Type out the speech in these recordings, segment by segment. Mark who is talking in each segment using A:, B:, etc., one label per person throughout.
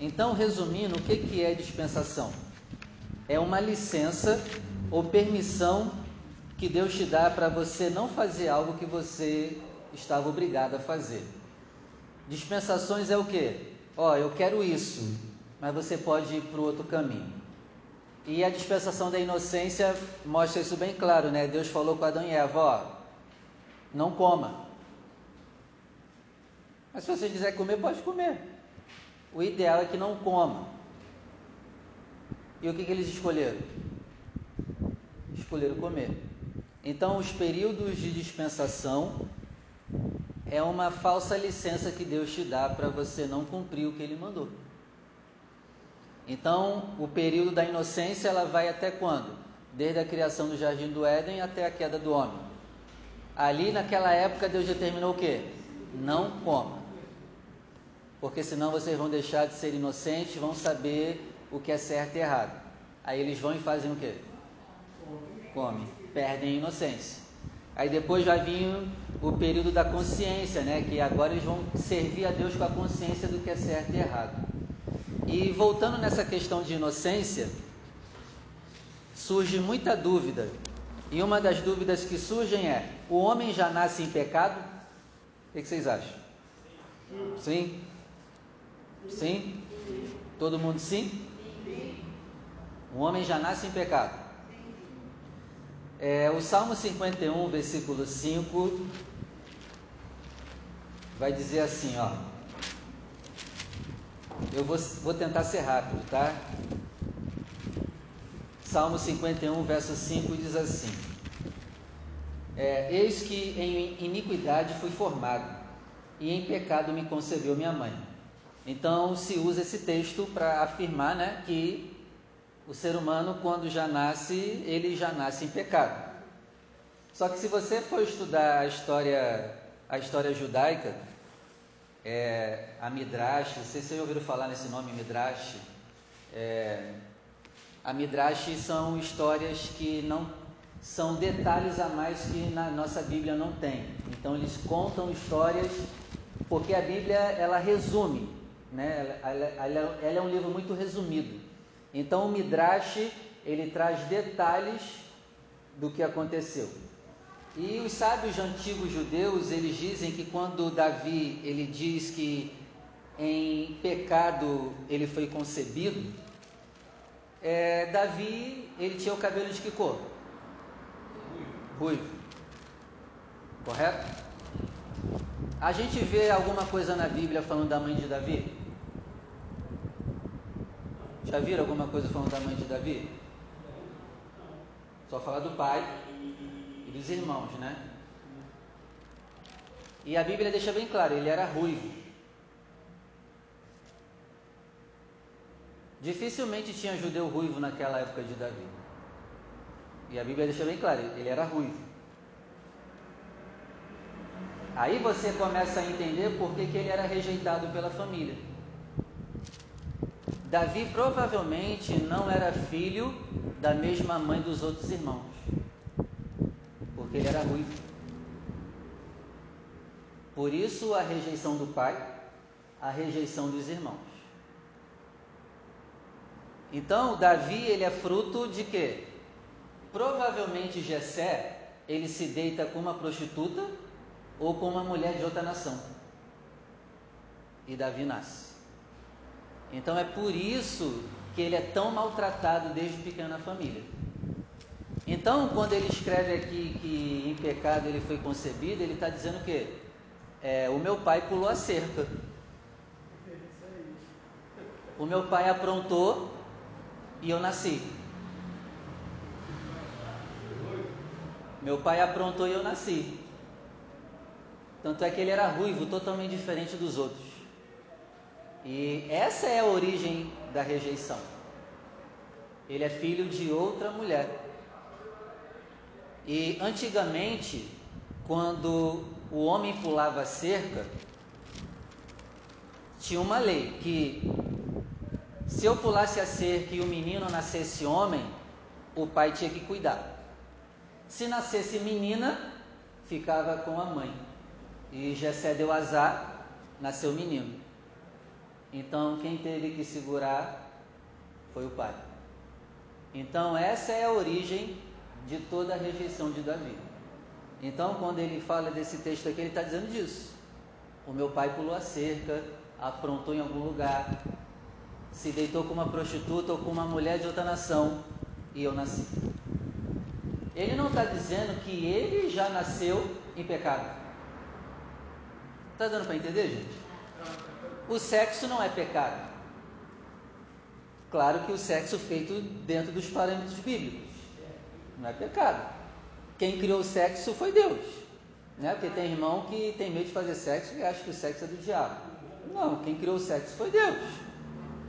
A: Então, resumindo, o que, que é dispensação? É uma licença ou permissão que Deus te dá para você não fazer algo que você estava obrigado a fazer. Dispensações é o que? Ó, eu quero isso, mas você pode ir para o outro caminho. E a dispensação da inocência mostra isso bem claro, né? Deus falou com Adão e Eva, ó, não coma. Mas se você quiser comer, pode comer. O ideal é que não coma. E o que, que eles escolheram? Escolheram comer. Então, os períodos de dispensação é uma falsa licença que Deus te dá para você não cumprir o que Ele mandou. Então, o período da inocência ela vai até quando? Desde a criação do jardim do Éden até a queda do homem. Ali naquela época Deus determinou o quê? Não coma. Porque senão vocês vão deixar de ser inocentes, vão saber o que é certo e errado. Aí eles vão e fazem o quê? Comem, perdem a inocência. Aí depois vai vir o período da consciência, né? Que agora eles vão servir a Deus com a consciência do que é certo e errado. E voltando nessa questão de inocência, surge muita dúvida. E uma das dúvidas que surgem é: o homem já nasce em pecado? O que vocês acham? Sim? Sim? Todo mundo sim? O homem já nasce em pecado. É, o Salmo 51, versículo 5, vai dizer assim, ó. Eu vou, vou tentar ser rápido, tá? Salmo 51, verso 5 diz assim: é, Eis que em iniquidade fui formado, e em pecado me concebeu minha mãe. Então se usa esse texto para afirmar né, que o ser humano, quando já nasce, ele já nasce em pecado. Só que se você for estudar a história, a história judaica, é, a Midrash, não sei se vocês ouviram falar nesse nome Midrash. É, a Midrash são histórias que não são detalhes a mais que na nossa Bíblia não tem. Então eles contam histórias porque a Bíblia ela resume, né? Ela, ela, ela é um livro muito resumido. Então o Midrash ele traz detalhes do que aconteceu. E os sábios antigos judeus, eles dizem que quando Davi, ele diz que em pecado ele foi concebido, é, Davi, ele tinha o cabelo de que cor? Ruivo. Correto? A gente vê alguma coisa na Bíblia falando da mãe de Davi? Já viram alguma coisa falando da mãe de Davi? Só fala do pai e dos irmãos, né? E a Bíblia deixa bem claro, ele era ruivo. Dificilmente tinha judeu ruivo naquela época de Davi. E a Bíblia deixa bem claro, ele era ruivo. Aí você começa a entender por que, que ele era rejeitado pela família. Davi provavelmente não era filho da mesma mãe dos outros irmãos porque ele era ruivo. Por isso a rejeição do pai, a rejeição dos irmãos. Então, Davi, ele é fruto de quê? Provavelmente Jessé, ele se deita com uma prostituta ou com uma mulher de outra nação. E Davi nasce. Então é por isso que ele é tão maltratado desde pequena família. Então, quando ele escreve aqui que em pecado ele foi concebido, ele está dizendo que é, o meu pai pulou a cerca. O meu pai aprontou e eu nasci. Meu pai aprontou e eu nasci. Tanto é que ele era ruivo, totalmente diferente dos outros. E essa é a origem da rejeição. Ele é filho de outra mulher. E antigamente, quando o homem pulava a cerca, tinha uma lei que se eu pulasse a cerca e o menino nascesse homem, o pai tinha que cuidar. Se nascesse menina, ficava com a mãe. E Jessé deu azar, nasceu menino. Então quem teve que segurar foi o pai. Então essa é a origem de toda a rejeição de Davi. Então quando ele fala desse texto aqui, ele está dizendo disso. O meu pai pulou a cerca, aprontou em algum lugar, se deitou com uma prostituta ou com uma mulher de outra nação e eu nasci. Ele não está dizendo que ele já nasceu em pecado. Está dando para entender, gente? O sexo não é pecado. Claro que o sexo feito dentro dos parâmetros bíblicos não é pecado. Quem criou o sexo foi Deus. Né? Porque tem irmão que tem medo de fazer sexo e acha que o sexo é do diabo. Não, quem criou o sexo foi Deus.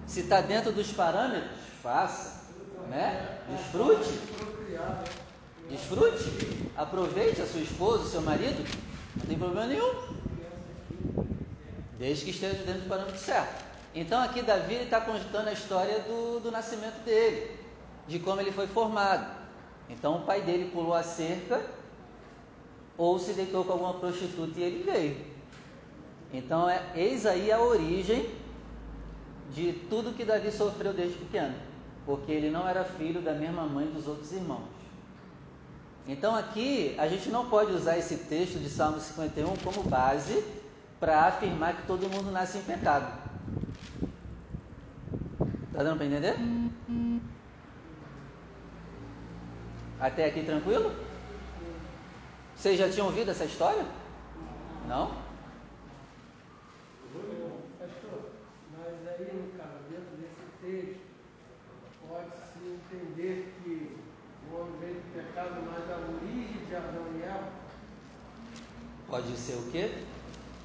A: Se está dentro dos parâmetros, faça. Né? Desfrute. Desfrute. Aproveite a sua esposa, o seu marido. Não tem problema nenhum. Desde que esteja dentro do parâmetro certo. Então aqui Davi está contando a história do, do nascimento dele, de como ele foi formado. Então o pai dele pulou a cerca ou se deitou com alguma prostituta e ele veio. Então é, eis aí a origem de tudo que Davi sofreu desde pequeno, porque ele não era filho da mesma mãe dos outros irmãos. Então aqui a gente não pode usar esse texto de Salmo 51 como base para afirmar que todo mundo nasce em pecado. Tá dando para entender? Até aqui tranquilo? Vocês já tinham ouvido essa história? Não?
B: entender que o homem veio do pecado, mas a origem de Adão e Eva.
A: Pode ser o quê?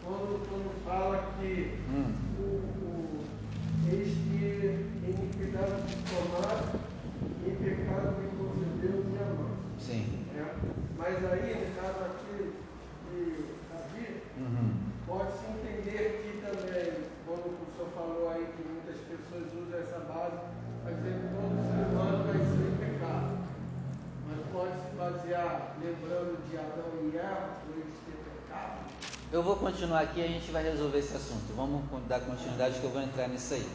B: Quando, quando fala que hum. o, o, eis que iniquidade se formaram e em pecado me concedeu minha mão.
A: Sim.
B: É. Mas aí, no caso aqui de Davi, uhum. pode-se entender que também, quando o senhor falou aí que muitas pessoas usam essa base, vai dizer que todo ser humano nasceu em pecado. Mas pode se basear lembrando de Adão e Eva, por eles ter pecado?
A: Eu vou continuar aqui e a gente vai resolver esse assunto. Vamos dar continuidade que eu vou entrar nisso aí.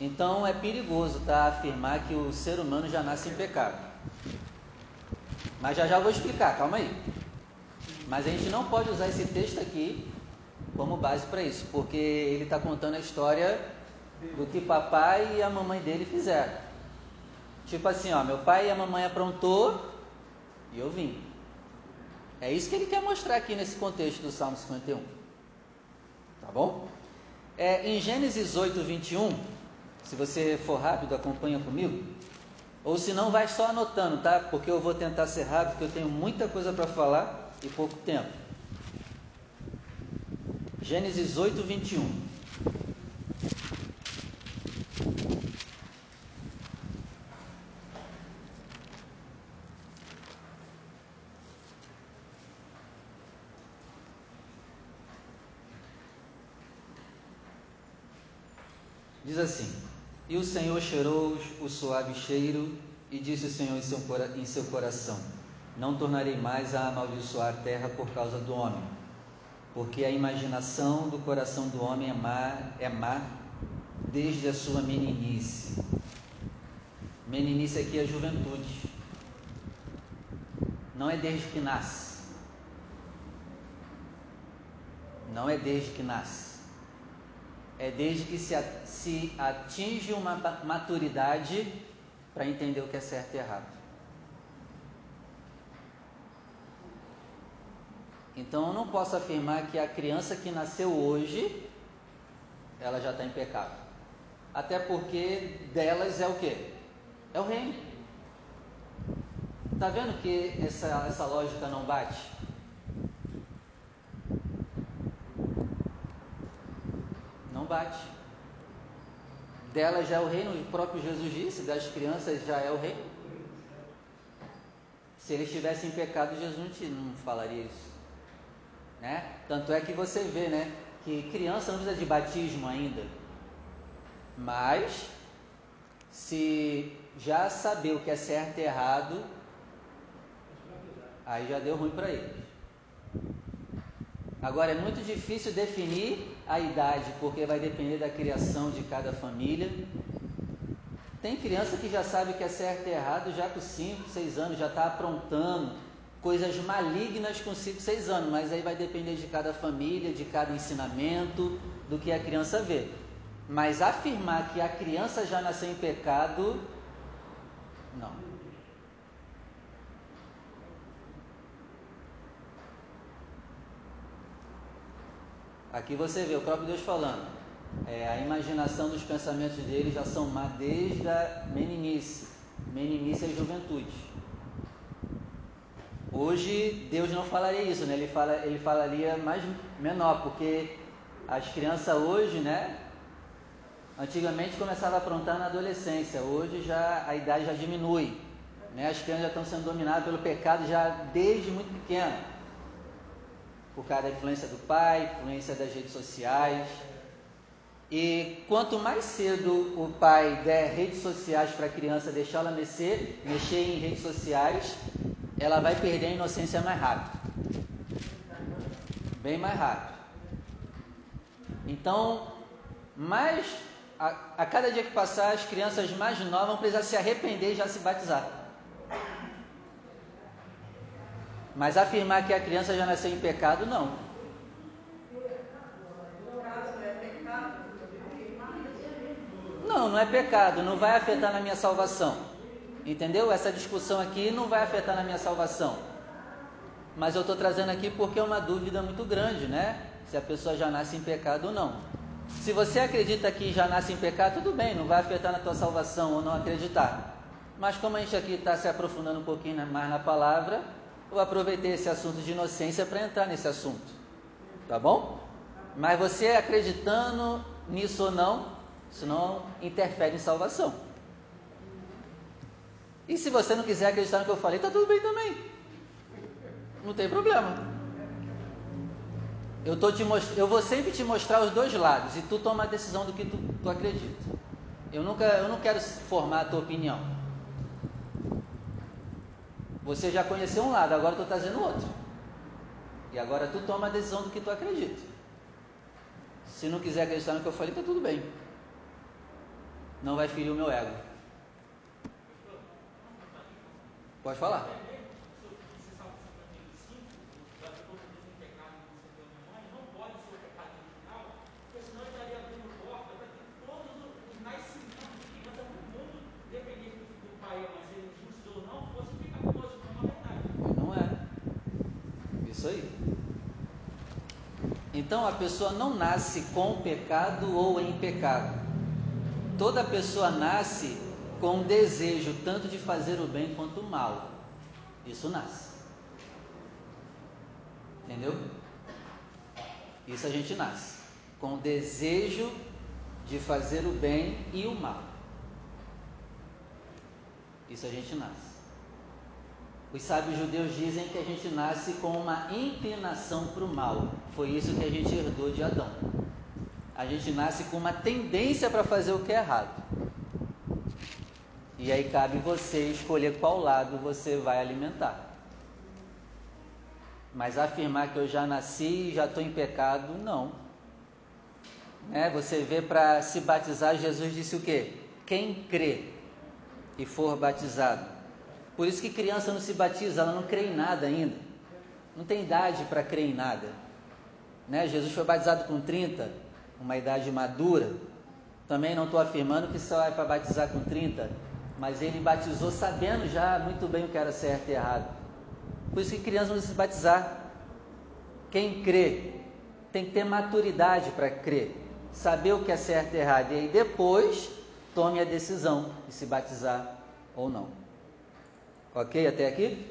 A: Então é perigoso tá, afirmar que o ser humano já nasce em pecado. Mas já já vou explicar, calma aí. Mas a gente não pode usar esse texto aqui como base para isso, porque ele está contando a história do que papai e a mamãe dele fizeram. Tipo assim, ó, meu pai e a mamãe aprontou e eu vim. É isso que ele quer mostrar aqui nesse contexto do Salmo 51. Tá bom? É, em Gênesis 8, 21, se você for rápido, acompanha comigo. Ou se não, vai só anotando, tá? Porque eu vou tentar ser rápido, porque eu tenho muita coisa para falar e pouco tempo. Gênesis 8, 21. Diz assim: E o Senhor cheirou o suave cheiro, e disse o Senhor em seu, coração: Não tornarei mais a amaldiçoar a terra por causa do homem, porque a imaginação do coração do homem é má, é má desde a sua meninice. Meninice aqui é juventude, não é desde que nasce, não é desde que nasce é desde que se, atinge uma maturidade para entender o que é certo e errado. Então eu não posso afirmar que a criança que nasceu hoje, ela já está em pecado. Até porque delas é o que? É o reino. Está vendo que essa, essa lógica não bate? Bate. Dela já é o reino, o próprio Jesus disse, das crianças já é o reino. Se eles estivessem em pecado, Jesus não falaria isso. Né? Tanto é que você vê, né, que criança não precisa de batismo ainda. Mas se já saber o que é certo e errado, aí já deu ruim para eles. Agora é muito difícil definir a idade, porque vai depender da criação de cada família. Tem criança que já sabe que é certo e errado já com 5, 6 anos, já está aprontando coisas malignas com 5, 6 anos, mas aí vai depender de cada família, de cada ensinamento, do que a criança vê. Mas afirmar que a criança já nasceu em pecado, não. Aqui você vê o próprio Deus falando. É, a imaginação dos pensamentos dele já são má desde a meninice. Meninice é juventude. Hoje Deus não falaria isso, né? Ele, fala, ele falaria mais menor, porque as crianças hoje, né? Antigamente começava a aprontar na adolescência, hoje já a idade já diminui. Né? As crianças já estão sendo dominadas pelo pecado já desde muito pequeno por causa da influência do pai, influência das redes sociais. E quanto mais cedo o pai der redes sociais para a criança, deixar ela mexer, mexer em redes sociais, ela vai perder a inocência mais rápido. Bem mais rápido. Então, mais a, a cada dia que passar, as crianças mais novas vão precisar se arrepender e já se batizar. Mas afirmar que a criança já nasceu em pecado, não. Não, não é pecado, não vai afetar na minha salvação. Entendeu? Essa discussão aqui não vai afetar na minha salvação. Mas eu estou trazendo aqui porque é uma dúvida muito grande, né? Se a pessoa já nasce em pecado ou não. Se você acredita que já nasce em pecado, tudo bem, não vai afetar na tua salvação ou não acreditar. Mas como a gente aqui está se aprofundando um pouquinho mais na palavra, eu aproveitei esse assunto de inocência para entrar nesse assunto. Tá bom? Mas você acreditando nisso ou não, isso não interfere em salvação. E se você não quiser acreditar no que eu falei, tá tudo bem também. Não tem problema. Eu, tô te most... eu vou sempre te mostrar os dois lados e tu toma a decisão do que tu, tu acredita. Eu, nunca, eu não quero formar a tua opinião. Você já conheceu um lado, agora eu estou trazendo outro. E agora tu toma a decisão do que tu acredita. Se não quiser acreditar no que eu falei, está tudo bem. Não vai ferir o meu ego. Pode falar. Isso aí. Então a pessoa não nasce com pecado ou em pecado. Toda pessoa nasce com desejo tanto de fazer o bem quanto o mal. Isso nasce. Entendeu? Isso a gente nasce com desejo de fazer o bem e o mal. Isso a gente nasce. Os sábios judeus dizem que a gente nasce com uma inclinação para o mal. Foi isso que a gente herdou de Adão. A gente nasce com uma tendência para fazer o que é errado. E aí cabe você escolher qual lado você vai alimentar. Mas afirmar que eu já nasci e já estou em pecado, não. É, você vê para se batizar, Jesus disse o quê? Quem crê e for batizado por isso que criança não se batiza, ela não crê em nada ainda. Não tem idade para crer em nada. Né? Jesus foi batizado com 30, uma idade madura. Também não estou afirmando que só é para batizar com 30, mas ele batizou sabendo já muito bem o que era certo e errado. Por isso que criança não se batizar. Quem crê tem que ter maturidade para crer, saber o que é certo e errado, e aí depois tome a decisão de se batizar ou não. Ok até aqui?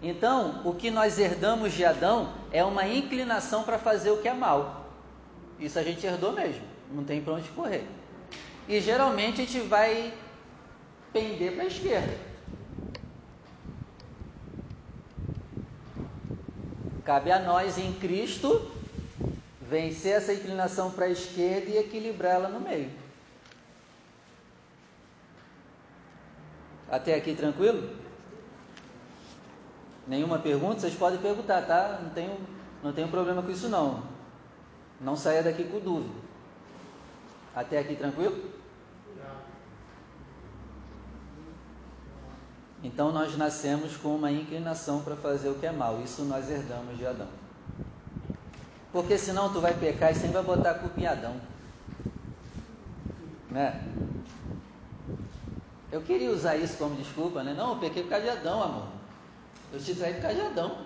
A: Então, o que nós herdamos de Adão é uma inclinação para fazer o que é mal. Isso a gente herdou mesmo, não tem para onde correr. E geralmente a gente vai pender para a esquerda. Cabe a nós em Cristo vencer essa inclinação para a esquerda e equilibrá-la no meio. Até aqui tranquilo? Nenhuma pergunta? Vocês podem perguntar, tá? Não tenho, não tenho problema com isso não. Não saia daqui com dúvida. Até aqui tranquilo? Então nós nascemos com uma inclinação para fazer o que é mal. Isso nós herdamos de Adão. Porque senão tu vai pecar e sempre vai botar a culpa em Adão. Né? Eu queria usar isso como desculpa, né? Não, eu pequei por causa de Adão, amor. Eu te traí por causa de Adão.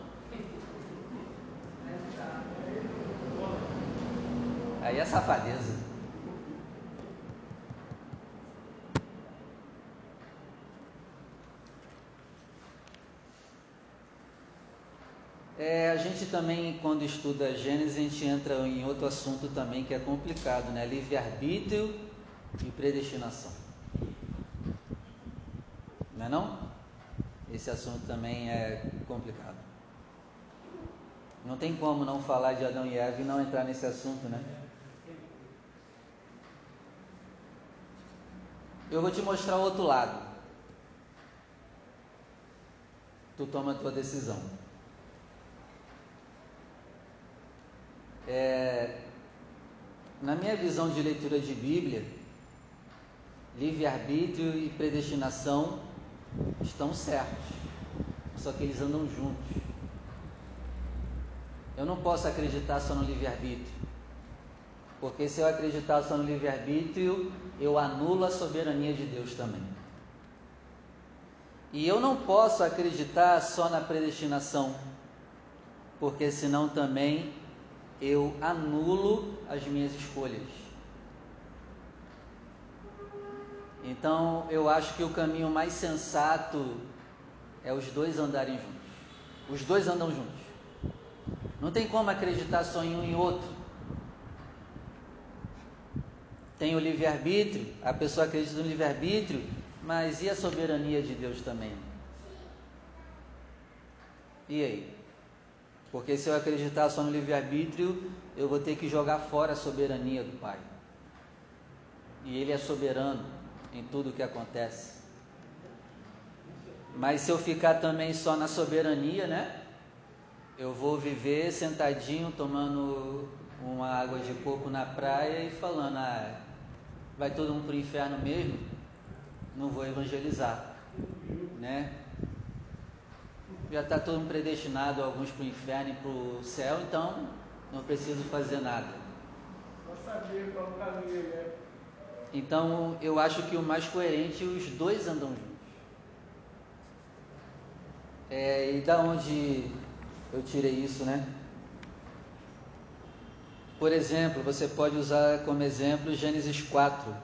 A: Aí é safadeza. É, a gente também, quando estuda Gênesis, a gente entra em outro assunto também que é complicado, né? Livre-arbítrio e predestinação. É não? Esse assunto também é complicado. Não tem como não falar de Adão e Eva e não entrar nesse assunto, né? Eu vou te mostrar o outro lado. Tu toma a tua decisão. É, na minha visão de leitura de Bíblia, livre-arbítrio e predestinação estão certos, só que eles andam juntos. Eu não posso acreditar só no livre-arbítrio, porque se eu acreditar só no livre-arbítrio, eu anulo a soberania de Deus também. E eu não posso acreditar só na predestinação, porque senão também eu anulo as minhas escolhas. Então eu acho que o caminho mais sensato é os dois andarem juntos. Os dois andam juntos. Não tem como acreditar só em um e outro. Tem o livre-arbítrio, a pessoa acredita no livre-arbítrio, mas e a soberania de Deus também? E aí? Porque se eu acreditar só no livre-arbítrio, eu vou ter que jogar fora a soberania do Pai. E Ele é soberano em tudo o que acontece. Mas se eu ficar também só na soberania, né? Eu vou viver sentadinho tomando uma água de coco na praia e falando, ah, vai todo mundo para o inferno mesmo, não vou evangelizar, né? já está todo mundo predestinado, alguns para o inferno e para o céu, então não preciso fazer nada.
B: Só saber qual caminho, né?
A: Então eu acho que o mais coerente os dois andam juntos. É, e da onde eu tirei isso, né? Por exemplo, você pode usar como exemplo Gênesis 4,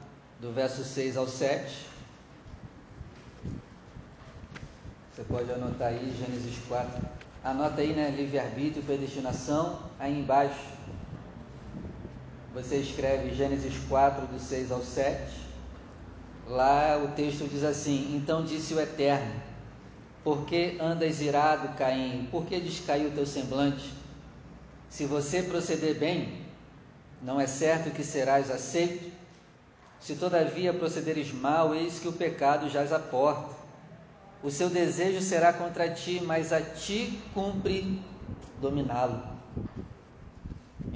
A: do verso 6 ao 7 Você pode anotar aí Gênesis 4. Anota aí, né? Livre-arbítrio, predestinação. Aí embaixo você escreve Gênesis 4, do 6 ao 7. Lá o texto diz assim: Então disse o Eterno: Por que andas irado, Caim? Por que descaiu o teu semblante? Se você proceder bem, não é certo que serás aceito? Se todavia procederes mal, eis que o pecado jaz à porta o seu desejo será contra ti, mas a ti cumpre dominá-lo.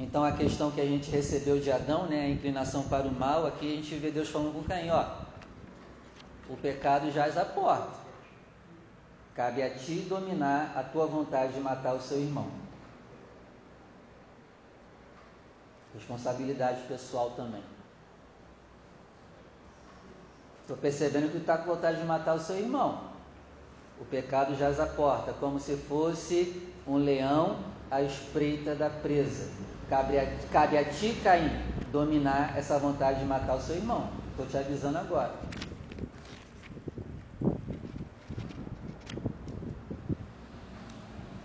A: Então a questão que a gente recebeu de Adão, né, a inclinação para o mal, aqui a gente vê Deus falando com Caim, ó, o pecado jaz à porta. Cabe a ti dominar a tua vontade de matar o seu irmão. Responsabilidade pessoal também. Estou percebendo que está com vontade de matar o seu irmão. O pecado jaz à porta, como se fosse um leão à espreita da presa. Cabe a, cabe a ti, Caim, dominar essa vontade de matar o seu irmão. Estou te avisando agora.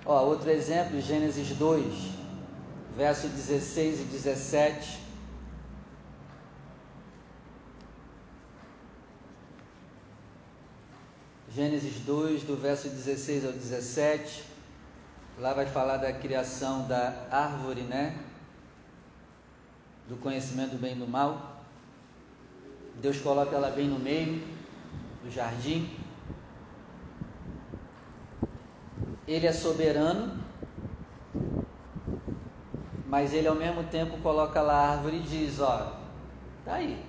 A: Ó, outro exemplo, Gênesis 2, verso 16 e 17. Gênesis 2, do verso 16 ao 17. Lá vai falar da criação da árvore, né? Do conhecimento do bem e do mal. Deus coloca ela bem no meio do jardim. ele é soberano, mas ele ao mesmo tempo coloca lá a árvore e diz: Ó, tá aí,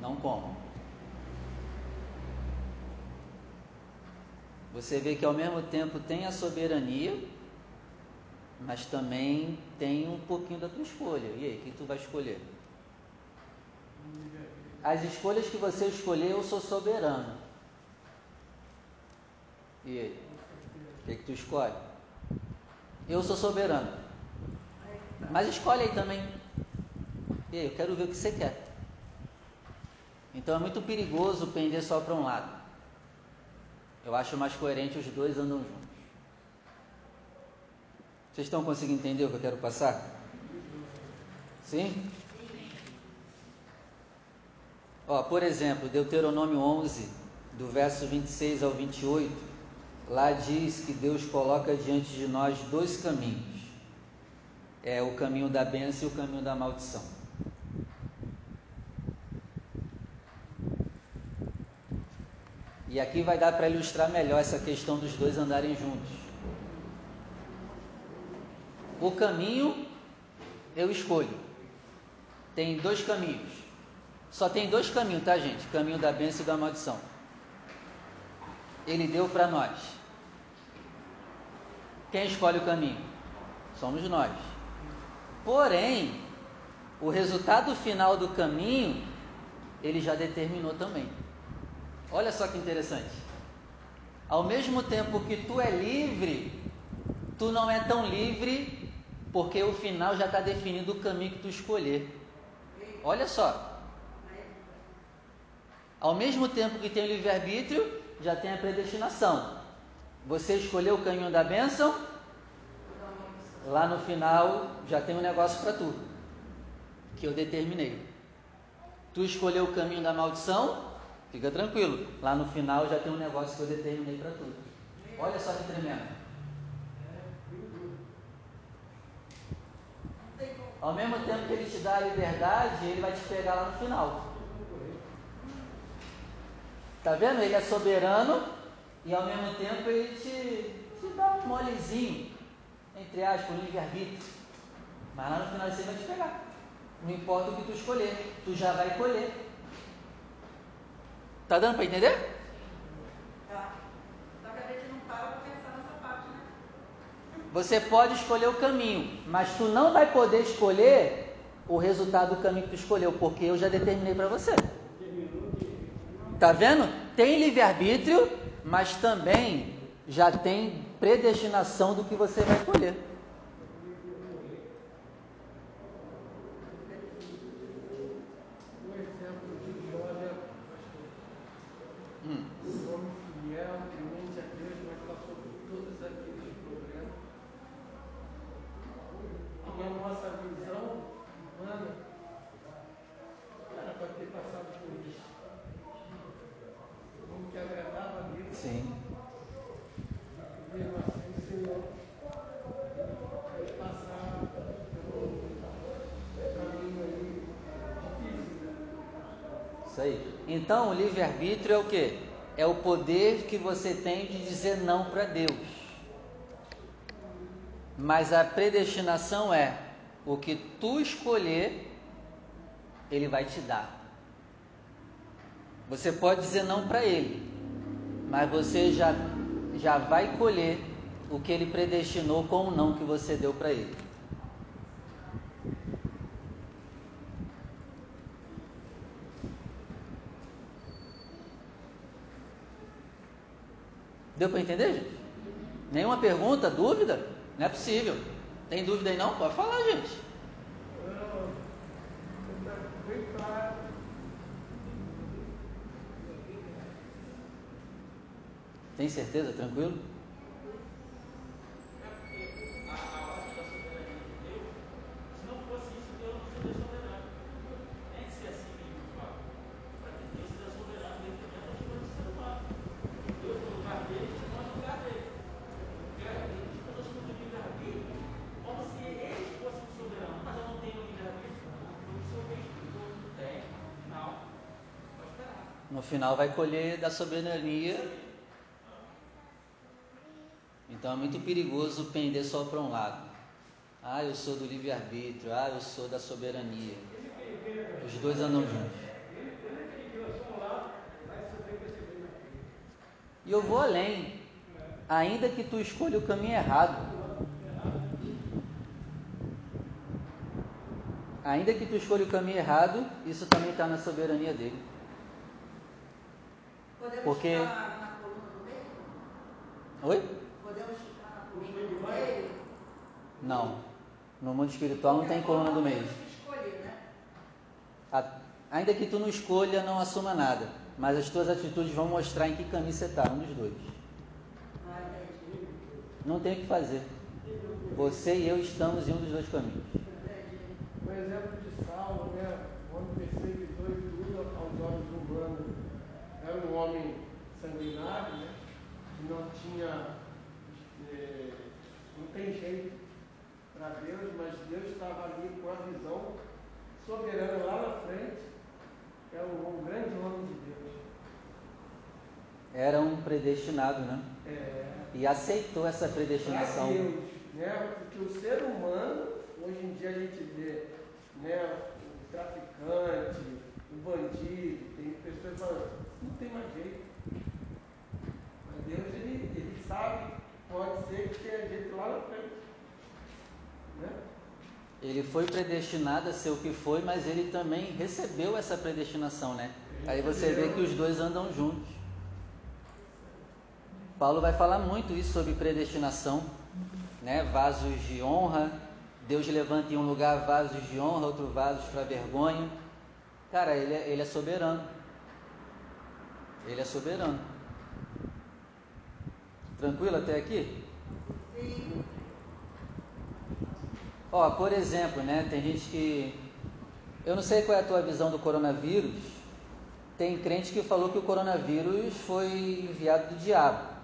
A: não como. Você vê que ao mesmo tempo tem a soberania, mas também tem um pouquinho da tua escolha. E aí, que tu vai escolher? As escolhas que você escolher, eu sou soberano. E aí? O que, que tu escolhe? Eu sou soberano. Mas escolhe aí também. E aí, eu quero ver o que você quer. Então é muito perigoso pender só para um lado. Eu acho mais coerente os dois andam juntos. Vocês estão conseguindo entender o que eu quero passar? Sim? Ó, por exemplo, Deuteronômio 11, do verso 26 ao 28, lá diz que Deus coloca diante de nós dois caminhos. É o caminho da bênção e o caminho da maldição. E aqui vai dar para ilustrar melhor essa questão dos dois andarem juntos. O caminho eu escolho. Tem dois caminhos. Só tem dois caminhos, tá, gente? caminho da bênção e da maldição. Ele deu para nós. Quem escolhe o caminho? Somos nós. Porém, o resultado final do caminho, ele já determinou também. Olha só que interessante. Ao mesmo tempo que tu é livre, tu não é tão livre porque o final já está definido o caminho que tu escolher. Olha só. Ao mesmo tempo que tem o livre-arbítrio, já tem a predestinação. Você escolheu o caminho da bênção, lá no final já tem um negócio para tu, que eu determinei. Tu escolheu o caminho da maldição, Fica tranquilo, lá no final já tem um negócio que eu determinei para tudo. Olha só que tremendo. Ao mesmo tempo que ele te dá a liberdade, ele vai te pegar lá no final. Tá vendo? Ele é soberano e ao mesmo tempo ele te, te dá um molezinho, entre aspas, um livre-arbítrio. Mas lá no final você vai te pegar. Não importa o que tu escolher, tu já vai colher. Tá dando para entender? Tá. Só que a gente não para para pensar nessa parte, né? Você pode escolher o caminho, mas tu não vai poder escolher o resultado do caminho que tu escolheu, porque eu já determinei para você. Tá vendo? Tem livre-arbítrio, mas também já tem predestinação do que você vai colher. Então, o livre-arbítrio é o que? É o poder que você tem de dizer não para Deus. Mas a predestinação é o que tu escolher, Ele vai te dar. Você pode dizer não para Ele, mas você já, já vai colher o que Ele predestinou com o não que você deu para Ele. Deu para entender, gente? Nenhuma pergunta, dúvida? Não é possível. Tem dúvida aí não? Pode falar, gente. Tem certeza? Tranquilo? No final vai colher da soberania. Então é muito perigoso pender só para um lado. Ah, eu sou do livre-arbítrio, ah, eu sou da soberania. Os dois andam juntos. E eu vou além. Ainda que tu escolha o caminho errado. Ainda que tu escolha o caminho errado, isso também está na soberania dele.
C: Podemos
A: Porque-? Oi?
C: Podemos ficar na coluna do meio?
A: Não. No mundo espiritual não tem coluna do meio. Ainda que tu não escolha, não assuma nada. Mas as tuas atitudes vão mostrar em que caminho você está, um dos dois. Não tem o que fazer. Você e eu estamos em um dos dois caminhos.
B: O exemplo de Saulo, né? Um homem perseguidor e tudo aos olhos humanos. Era um homem sanguinário, né? Que não tinha. eh, não tem jeito para Deus, mas Deus estava ali com a visão soberana lá na frente. É um, um grande homem de Deus.
A: Era um predestinado, né?
B: É,
A: E aceitou essa
B: para
A: predestinação.
B: Deus, né? Porque o ser humano, hoje em dia a gente vê, né? O traficante, o bandido, tem pessoas falam, não tem mais jeito. Mas Deus, ele, ele sabe, pode ser que tenha jeito lá na frente.
A: Ele foi predestinado a ser o que foi, mas ele também recebeu essa predestinação, né? Aí você vê que os dois andam juntos. Paulo vai falar muito isso sobre predestinação, né? Vasos de honra, Deus levanta em um lugar vasos de honra, outro vasos para vergonha. Cara, ele é, ele é soberano. Ele é soberano. Tranquilo até aqui?
C: Sim.
A: Ó, por exemplo, né, tem gente que. Eu não sei qual é a tua visão do coronavírus. Tem crente que falou que o coronavírus foi enviado do diabo.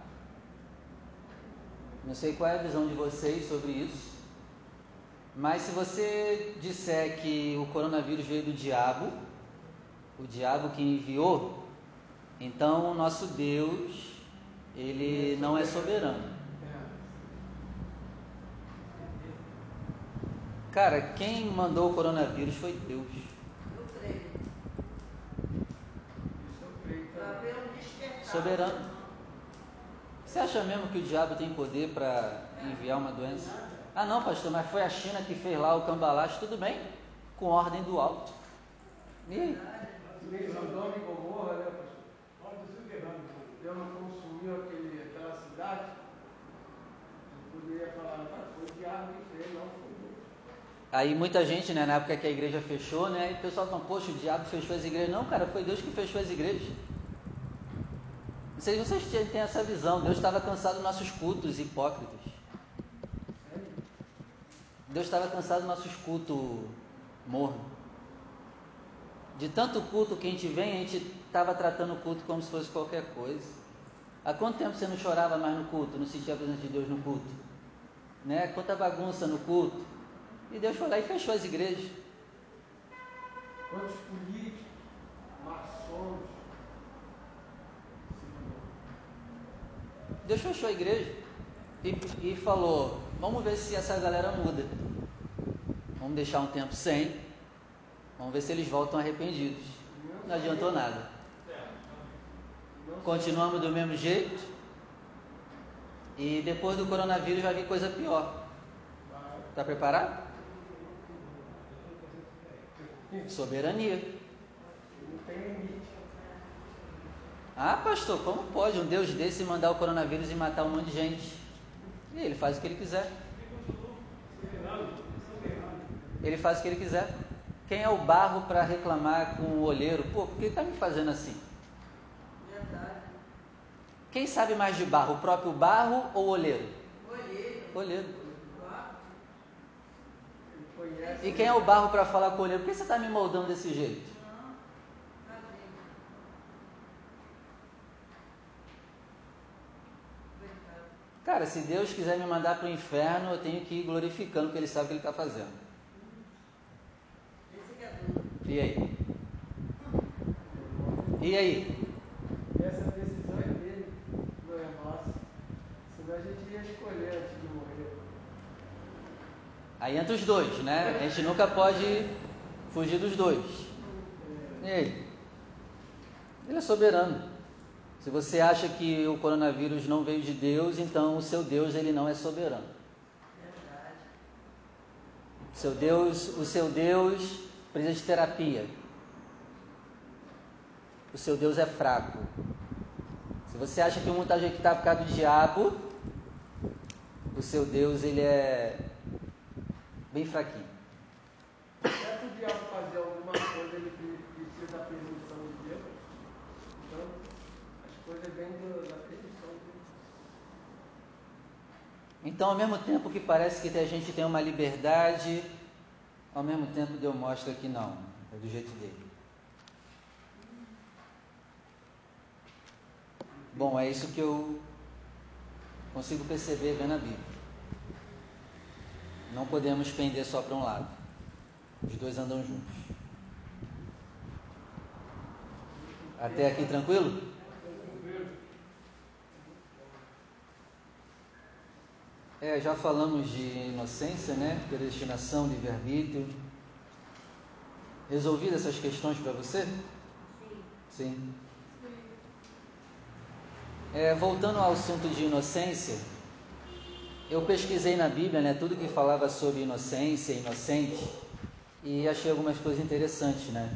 A: Não sei qual é a visão de vocês sobre isso. Mas se você disser que o coronavírus veio do diabo, o diabo que enviou, então o nosso Deus, ele não é soberano. Cara, quem mandou o coronavírus foi Deus.
C: Eu creio.
B: Isso eu creio também.
C: um.
A: Soberano. Você acha mesmo que o diabo tem poder para enviar uma doença? Ah, não, pastor, mas foi a China que fez lá o cambalacho, tudo bem, com ordem do alto. E aí?
B: Sodoma e Gomorra, né, pastor? Deus não consumiu aquela cidade. Eu poderia falar, foi o diabo que fez, não foi.
A: Aí muita gente, né, na época que a igreja fechou, né, e o pessoal fala, poxa, o diabo fechou as igrejas. Não, cara, foi Deus que fechou as igrejas. Não sei se vocês têm essa visão, Deus estava cansado dos nossos cultos hipócritas. Deus estava cansado dos nossos cultos morno. De tanto culto que a gente vem, a gente estava tratando o culto como se fosse qualquer coisa. Há quanto tempo você não chorava mais no culto, não sentia a presença de Deus no culto? Né? Quanta bagunça no culto. E Deus foi lá e fechou as igrejas.
B: Quantos políticos, maçons,
A: Deus fechou a igreja e, e falou: vamos ver se essa galera muda. Vamos deixar um tempo sem. Vamos ver se eles voltam arrependidos. Não adiantou nada. Continuamos do mesmo jeito. E depois do coronavírus vai vir coisa pior. Está preparado? Soberania.
B: não tem limite.
A: Ah, pastor, como pode um Deus desse mandar o coronavírus e matar um monte de gente? E ele faz o que ele quiser. Ele faz o que ele quiser. Quem é o barro para reclamar com o olheiro? Pô, por que está me fazendo assim? Quem sabe mais de barro, o próprio barro ou o olheiro?
C: Olheiro.
A: Olheiro. E quem é o barro para falar com o olheiro? Por que você está me moldando desse jeito? Cara, se Deus quiser me mandar para o inferno, eu tenho que ir glorificando, porque Ele sabe o que Ele está fazendo. E aí? E aí?
B: Essa decisão é dele, não é nossa. Senão a gente ia escolher antes de morrer.
A: Aí entra os dois, né? A gente nunca pode fugir dos dois. E aí? Ele é soberano. Se você acha que o coronavírus não veio de Deus, então o seu Deus ele não é soberano. Seu Deus, o seu Deus precisa de terapia. O seu Deus é fraco. Se você acha que o mundo está jeitado por causa do diabo, o seu Deus ele é bem fraquinho.
B: Para o diabo fazer alguma coisa, ele pre- precisa da permissão de Deus. Então, as coisas vêm da permissão de Deus.
A: Então, ao mesmo tempo que parece que a gente tem uma liberdade, ao mesmo tempo Deus mostra que não, é do jeito dele. Bom, é isso que eu consigo perceber vendo a Bíblia. Não podemos pender só para um lado. Os dois andam juntos. Até aqui tranquilo? É, já falamos de inocência, né? Predestinação, livre-arbítrio. Resolvidas essas questões para você?
C: Sim.
A: Sim. É, voltando ao assunto de inocência, eu pesquisei na Bíblia, né, tudo que falava sobre inocência, inocente, e achei algumas coisas interessantes, né?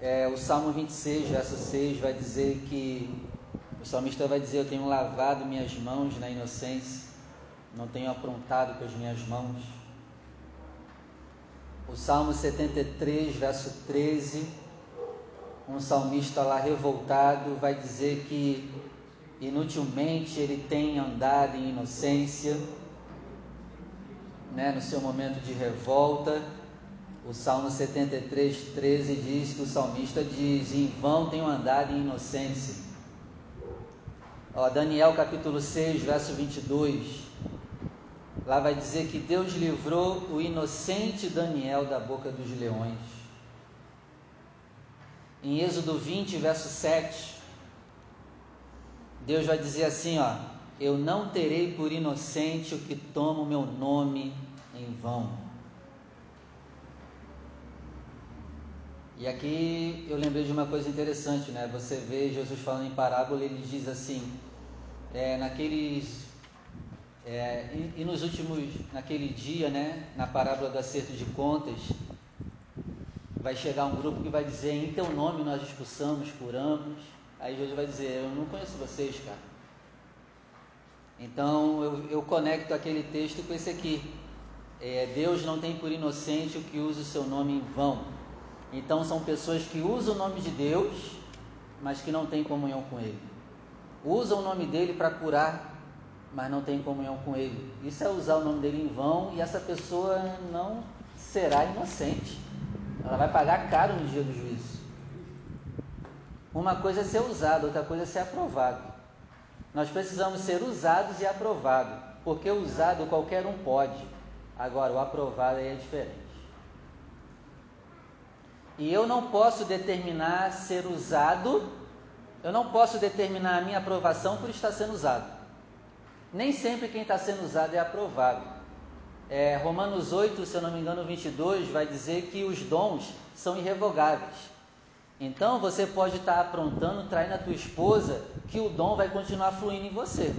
A: É, o Salmo 26, verso 6, vai dizer que o salmista vai dizer: Eu tenho lavado minhas mãos na inocência, não tenho aprontado com as minhas mãos. O Salmo 73, verso 13, um salmista lá revoltado vai dizer que inutilmente ele tem andado em inocência, né, no seu momento de revolta. O Salmo 73, 13 diz que o salmista diz: Em vão tenho andado em inocência. Ó, Daniel capítulo 6, verso 22. Lá vai dizer que Deus livrou o inocente Daniel da boca dos leões. Em Êxodo 20, verso 7, Deus vai dizer assim, ó: Eu não terei por inocente o que toma o meu nome em vão. E aqui eu lembrei de uma coisa interessante, né? Você vê Jesus falando em parábola, ele diz assim: é, naqueles é, e, e, nos últimos, naquele dia, né, na parábola do acerto de contas, vai chegar um grupo que vai dizer: Em teu nome nós expulsamos, curamos. Aí Jesus vai dizer: Eu não conheço vocês, cara. Então eu, eu conecto aquele texto com esse aqui. É, Deus não tem por inocente o que usa o seu nome em vão. Então são pessoas que usam o nome de Deus, mas que não têm comunhão com Ele. Usam o nome dele para curar, mas não tem comunhão com ele. Isso é usar o nome dele em vão e essa pessoa não será inocente. Ela vai pagar caro no dia do juízo. Uma coisa é ser usado, outra coisa é ser aprovado. Nós precisamos ser usados e aprovados, porque usado qualquer um pode. Agora, o aprovado aí é diferente. E eu não posso determinar ser usado, eu não posso determinar a minha aprovação por estar sendo usado. Nem sempre quem está sendo usado é aprovado. É, Romanos 8, se eu não me engano, 22, vai dizer que os dons são irrevogáveis. Então você pode estar aprontando, traindo a tua esposa, que o dom vai continuar fluindo em você.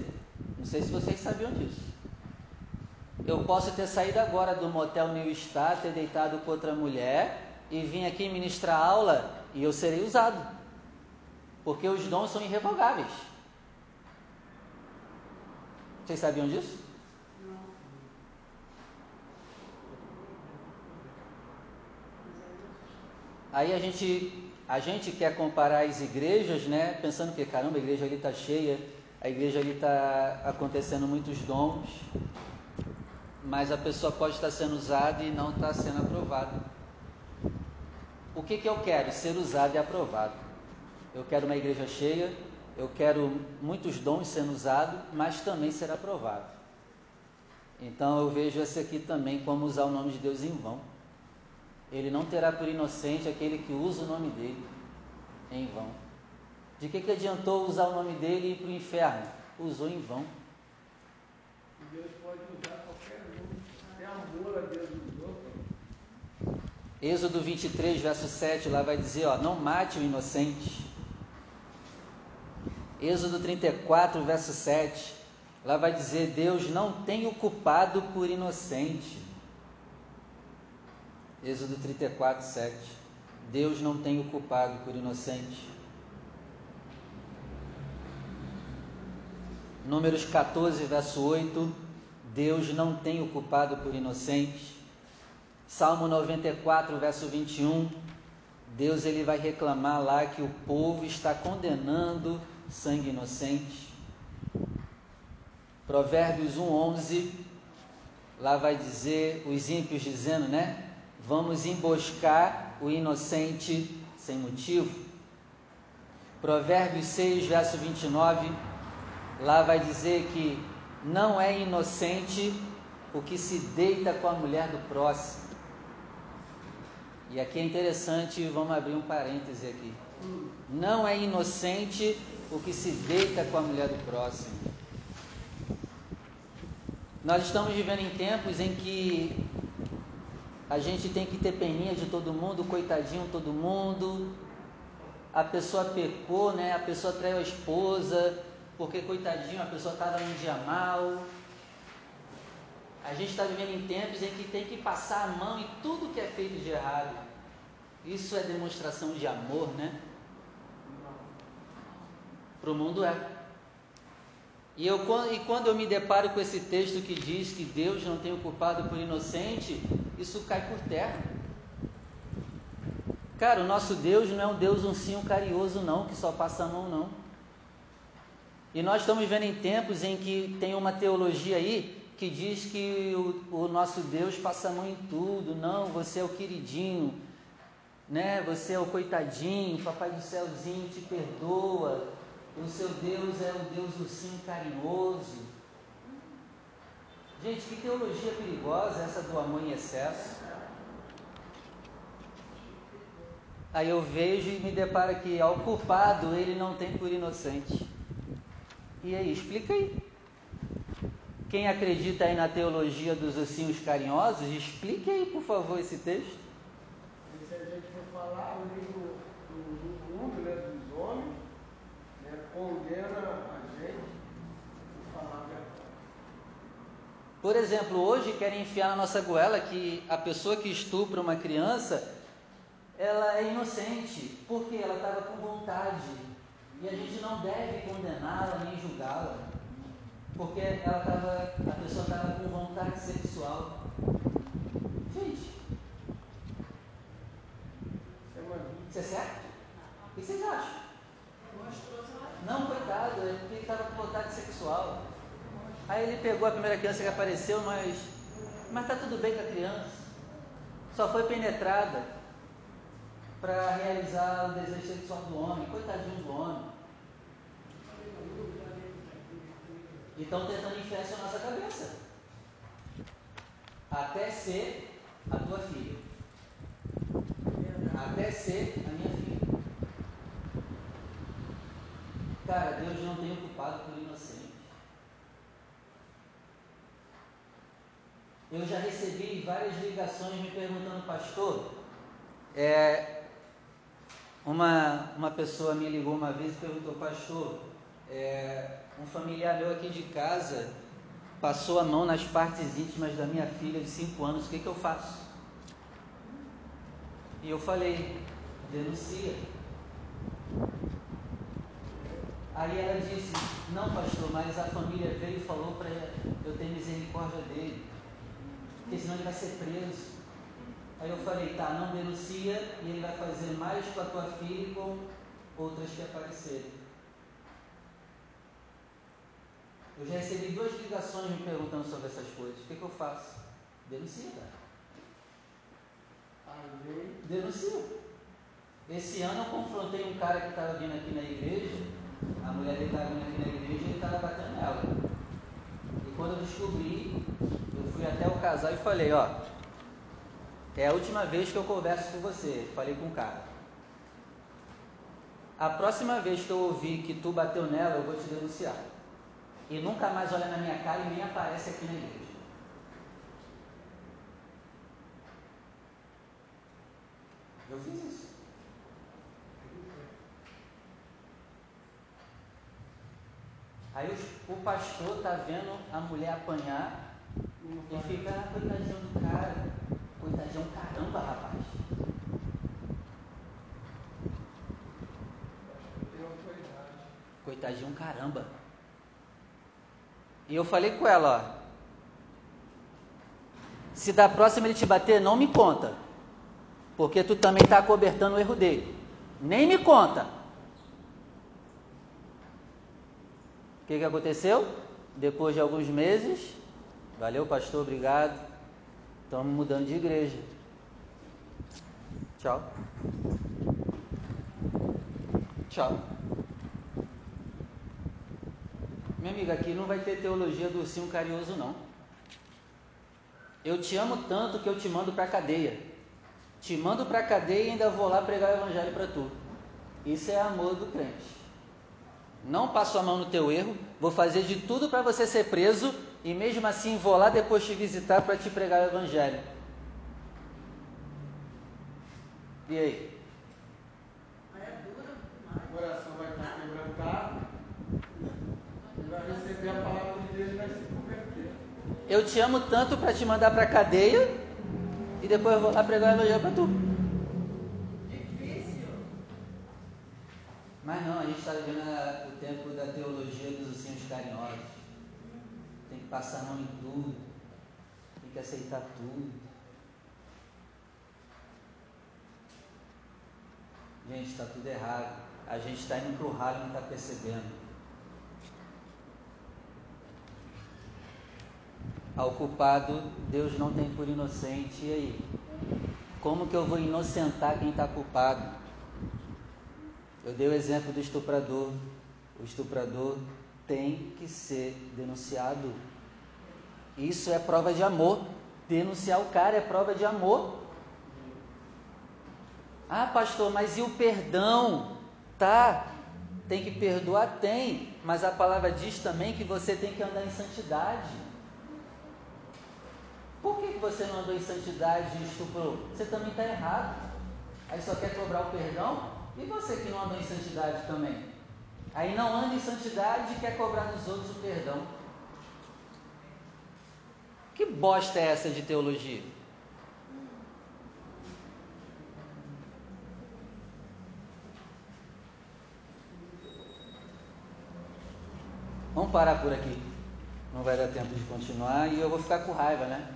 A: Não sei se vocês sabiam disso. Eu posso ter saído agora do motel New Star, ter deitado com outra mulher e vim aqui ministrar aula e eu serei usado. Porque os dons são irrevogáveis. Vocês sabiam disso? Aí a gente, a gente quer comparar as igrejas, né? Pensando que caramba, a igreja ali está cheia, a igreja ali está acontecendo muitos dons, mas a pessoa pode estar sendo usada e não está sendo aprovada. O que, que eu quero? Ser usado e aprovado. Eu quero uma igreja cheia, eu quero muitos dons sendo usados, mas também ser aprovado. Então eu vejo esse aqui também como usar o nome de Deus em vão. Ele não terá por inocente aquele que usa o nome dele em vão. De que, que adiantou usar o nome dele e ir para o inferno? Usou em vão.
B: Deus pode usar qualquer um. Amor a Deus usou.
A: Êxodo 23, verso 7, lá vai dizer, ó, não mate o inocente. Êxodo 34, verso 7, lá vai dizer, Deus não tem o culpado por inocente. Êxodo 34, 7. Deus não tem o culpado por inocente. Números 14, verso 8. Deus não tem o culpado por inocente. Salmo 94, verso 21. Deus ele vai reclamar lá que o povo está condenando sangue inocente. Provérbios 1:11 lá vai dizer os ímpios dizendo, né? Vamos emboscar o inocente sem motivo. Provérbios 6, verso 29, lá vai dizer que não é inocente o que se deita com a mulher do próximo. E aqui é interessante, vamos abrir um parêntese aqui. Não é inocente o que se deita com a mulher do próximo. Nós estamos vivendo em tempos em que a gente tem que ter peninha de todo mundo, coitadinho todo mundo. A pessoa pecou, né? A pessoa traiu a esposa, porque coitadinho, a pessoa estava num dia mal. A gente está vivendo em tempos em que tem que passar a mão em tudo que é feito de errado. Isso é demonstração de amor, né? Para o mundo é. E, eu, e quando eu me deparo com esse texto que diz que Deus não tem o culpado por inocente, isso cai por terra. Cara, o nosso Deus não é um Deus uncinho carinhoso, não, que só passa a mão, não. E nós estamos vivendo em tempos em que tem uma teologia aí que diz que o, o nosso Deus passa a mão em tudo. Não, você é o queridinho, né? Você é o coitadinho, papai do céuzinho te perdoa. O seu Deus é o Deus ursinho carinhoso. Gente, que teologia perigosa essa do amor em excesso. Aí eu vejo e me deparo que ao culpado ele não tem por inocente. E aí, explica aí. Quem acredita aí na teologia dos ossinhos carinhosos, explique aí, por favor, esse texto.
B: Se a gente for falar, o livro do, do mundo, né, dos homens, né, condena a gente por falar a verdade.
A: Por exemplo, hoje querem enfiar na nossa goela que a pessoa que estupra uma criança, ela é inocente, porque ela estava com vontade e a gente não deve condená-la nem julgá-la, porque ela tava, a pessoa estava com vontade sexual. Gente, isso é certo? O que vocês acham? Não, coitado, ele estava com vontade sexual. Aí ele pegou a primeira criança que apareceu, mas mas tá tudo bem com a criança. Só foi penetrada para realizar o desejo sexual do homem. Coitadinho do homem. E estão tentando enfiar isso na nossa cabeça. Até ser a tua filha. Até ser a minha filha. Tem ocupado por inocente. Eu já recebi várias ligações me perguntando, pastor, é, uma, uma pessoa me ligou uma vez e perguntou, pastor, é, um familiar meu aqui de casa passou a mão nas partes íntimas da minha filha de 5 anos, o que, que eu faço? E eu falei, denuncia. Aí ela disse, não pastor, mas a família veio e falou para eu ter misericórdia dele, porque senão ele vai ser preso. Aí eu falei, tá, não denuncia e ele vai fazer mais com a tua filha e com outras que aparecerem. Eu já recebi duas ligações me perguntando sobre essas coisas. O que, que eu faço? Denuncia,
B: Amém.
A: Denuncia. Esse ano eu confrontei um cara que estava vindo aqui na igreja, a mulher dele estava vindo aqui na igreja e ele estava batendo nela. E quando eu descobri, eu fui até o casal e falei, ó, é a última vez que eu converso com você. Falei com o cara. A próxima vez que eu ouvir que tu bateu nela, eu vou te denunciar. e nunca mais olha na minha cara e nem aparece aqui na igreja. Eu fiz isso. Aí o, o pastor está vendo a mulher apanhar e fica, ah, coitadinho do cara. Coitadinho caramba, rapaz. Coitadinho caramba. E eu falei com ela, ó. Se da próxima ele te bater, não me conta. Porque tu também está cobertando o erro dele. Nem me conta. Que, que aconteceu? Depois de alguns meses, valeu pastor, obrigado. Estamos mudando de igreja. Tchau. Tchau. Minha amiga, aqui não vai ter teologia do ursinho carinhoso, não. Eu te amo tanto que eu te mando para a cadeia. Te mando para a cadeia e ainda vou lá pregar o evangelho para tu. Isso é amor do crente. Não passo a mão no teu erro, vou fazer de tudo para você ser preso e mesmo assim vou lá depois te visitar para te pregar o evangelho. E aí?
B: O coração vai estar quebrantado e vai receber a palavra de Deus e vai se converter.
A: Eu te amo tanto para te mandar para a cadeia e depois eu vou lá pregar o evangelho para tu.
C: Difícil.
A: Mas não, a gente está vivendo o tempo da teologia dos ursinhos carinhosos. Tem que passar a mão em tudo, tem que aceitar tudo. Gente, está tudo errado. A gente está indo para o ralo e não está percebendo. Ao culpado, Deus não tem por inocente. E aí? Como que eu vou inocentar quem está culpado? Eu dei o exemplo do estuprador. O estuprador tem que ser denunciado. Isso é prova de amor. Denunciar o cara é prova de amor. Ah, pastor, mas e o perdão? Tá, tem que perdoar? Tem, mas a palavra diz também que você tem que andar em santidade. Por que, você não andou em santidade e estuprou? Você também está errado. Aí só quer cobrar o perdão? E você que não andou em santidade também? Aí não anda em santidade e quer cobrar dos outros o perdão. Que bosta é essa de teologia? Vamos parar por aqui. Não vai dar tempo de continuar e eu vou ficar com raiva, né?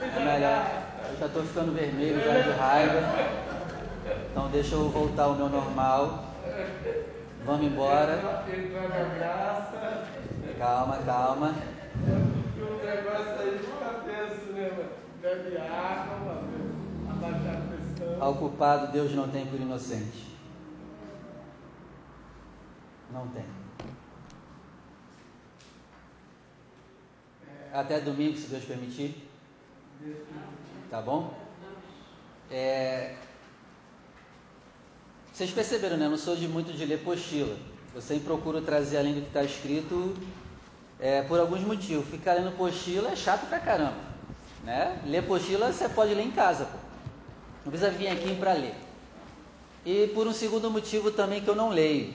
A: É melhor. Eu já estou ficando vermelho já de raiva. Então deixa eu voltar ao meu normal. Vamos embora. Calma, calma.
B: O negócio aí fica tenso, né? Bebe água, abaixar a pressão.
A: Ao culpado Deus não tem por inocente. Não tem. Até domingo, se Deus permitir. Tá bom? É... Vocês perceberam, né? Eu não sou de muito de ler postila. Eu sempre procuro trazer além do que está escrito é, por alguns motivos. Ficar lendo postila é chato pra caramba. Né? Ler postila você pode ler em casa. Pô. Não precisa vir aqui para ler. E por um segundo motivo também que eu não leio.